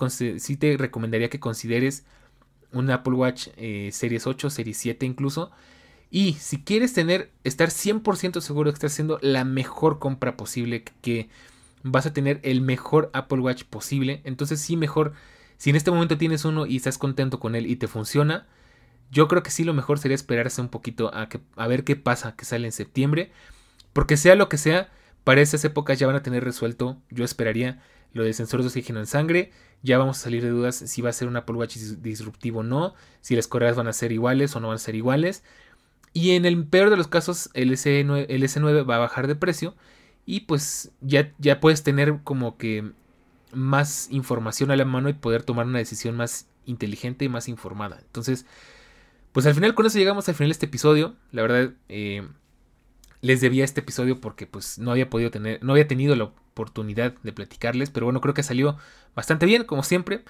te recomendaría que consideres un Apple Watch eh, Series 8, Series 7 incluso. Y si quieres tener, estar 100% seguro de que estás haciendo la mejor compra posible, que vas a tener el mejor Apple Watch posible, entonces sí mejor Si en este momento tienes uno y estás contento con él y te funciona, yo creo que sí lo mejor sería esperarse un poquito a, que, a ver qué pasa que sale en septiembre. Porque sea lo que sea, para esas épocas ya van a tener resuelto, yo esperaría, lo de sensores de oxígeno en sangre. Ya vamos a salir de dudas si va a ser un Apple Watch disruptivo o no, si las correas van a ser iguales o no van a ser iguales. Y en el peor de los casos, el S9, el S9 va a bajar de precio y pues ya, ya puedes tener como que más información a la mano y poder tomar una decisión más inteligente y más informada. Entonces, pues al final con eso llegamos al final de este episodio. La verdad, eh, les debía este episodio porque pues no había podido tener, no había tenido la oportunidad de platicarles, pero bueno, creo que salió bastante bien, como siempre.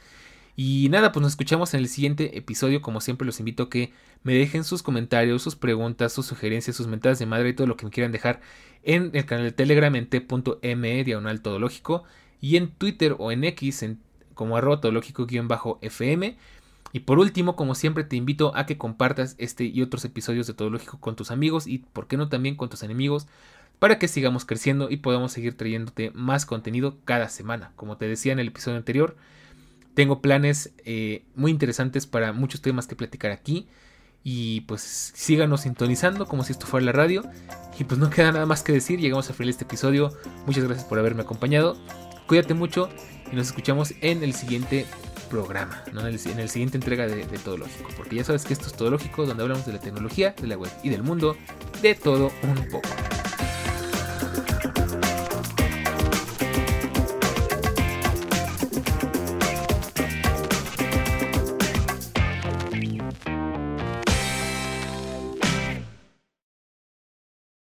Y nada, pues nos escuchamos en el siguiente episodio. Como siempre, los invito a que me dejen sus comentarios, sus preguntas, sus sugerencias, sus mentadas de madre y todo lo que me quieran dejar en el canal de Telegram en t.me todológico y en Twitter o en X en, como arroba todológico-fm. Y por último, como siempre, te invito a que compartas este y otros episodios de Todo Lógico con tus amigos y, por qué no, también con tus enemigos para que sigamos creciendo y podamos seguir trayéndote más contenido cada semana. Como te decía en el episodio anterior, tengo planes eh, muy interesantes para muchos temas que platicar aquí. Y pues síganos sintonizando como si esto fuera la radio. Y pues no queda nada más que decir. Llegamos al final de este episodio. Muchas gracias por haberme acompañado. Cuídate mucho y nos escuchamos en el siguiente programa, ¿no? en, el, en el siguiente entrega de, de, Todo Lógico. Porque ya sabes que esto es Todo Lógico, donde hablamos de la tecnología, de la web y del mundo, de todo un poco.